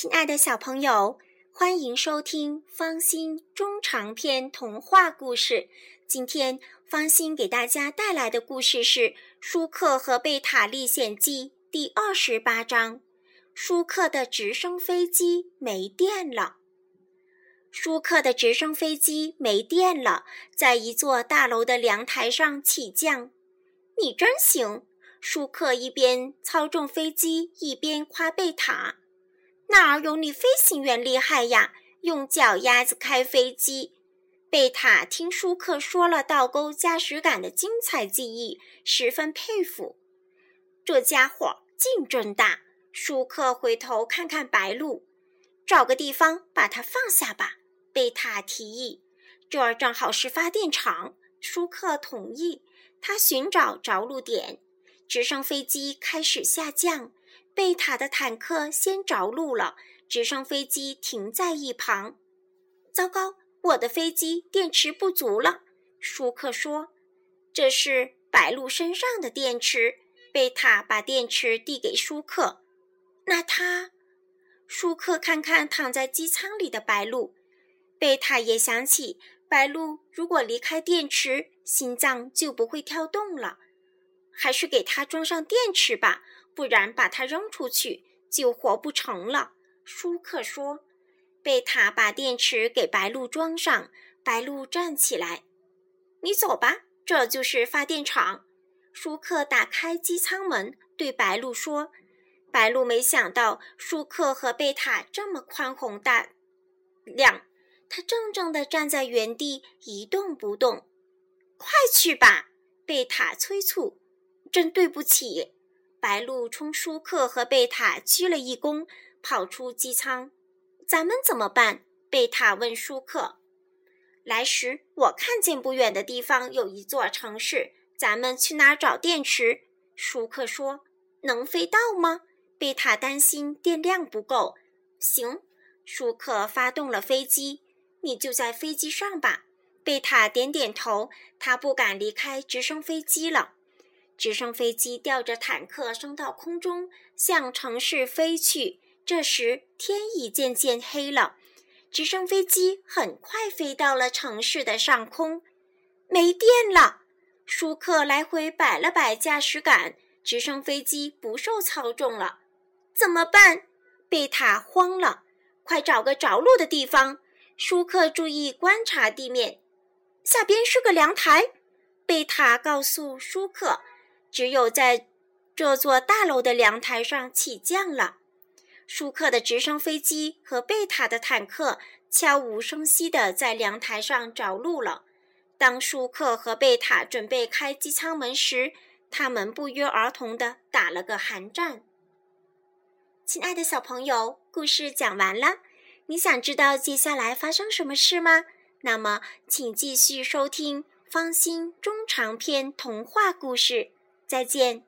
亲爱的小朋友，欢迎收听方心中长篇童话故事。今天方心给大家带来的故事是《舒克和贝塔历险记》第二十八章：舒克的直升飞机没电了。舒克的直升飞机没电了，在一座大楼的阳台上起降。你真行！舒克一边操纵飞机，一边夸贝塔。哪有你飞行员厉害呀？用脚丫子开飞机。贝塔听舒克说了倒钩驾驶杆的精彩技艺，十分佩服。这家伙劲真大。舒克回头看看白鹭，找个地方把它放下吧。贝塔提议。这儿正好是发电厂。舒克同意。他寻找着陆点，直升飞机开始下降。贝塔的坦克先着陆了，直升飞机停在一旁。糟糕，我的飞机电池不足了。舒克说：“这是白鹭身上的电池。”贝塔把电池递给舒克。那他……舒克看看躺在机舱里的白鹭。贝塔也想起，白鹭如果离开电池，心脏就不会跳动了。还是给它装上电池吧。不然把它扔出去就活不成了。舒克说：“贝塔把电池给白鹭装上，白鹭站起来，你走吧，这就是发电厂。”舒克打开机舱门，对白鹭说：“白鹭没想到舒克和贝塔这么宽宏大量，他怔怔地站在原地一动不动。快去吧！”贝塔催促。“真对不起。”白鹭冲舒克和贝塔鞠了一躬，跑出机舱。咱们怎么办？贝塔问舒克。来时我看见不远的地方有一座城市，咱们去哪儿找电池？舒克说。能飞到吗？贝塔担心电量不够。行，舒克发动了飞机。你就在飞机上吧。贝塔点点头。他不敢离开直升飞机了。直升飞机吊着坦克升到空中，向城市飞去。这时天已渐渐黑了，直升飞机很快飞到了城市的上空。没电了，舒克来回摆了摆驾驶杆，直升飞机不受操纵了。怎么办？贝塔慌了，快找个着陆的地方。舒克注意观察地面，下边是个凉台。贝塔告诉舒克。只有在这座大楼的凉台上起降了，舒克的直升飞机和贝塔的坦克悄无声息地在凉台上着陆了。当舒克和贝塔准备开机舱门时，他们不约而同地打了个寒战。亲爱的小朋友，故事讲完了，你想知道接下来发生什么事吗？那么，请继续收听方心中长篇童话故事。再见。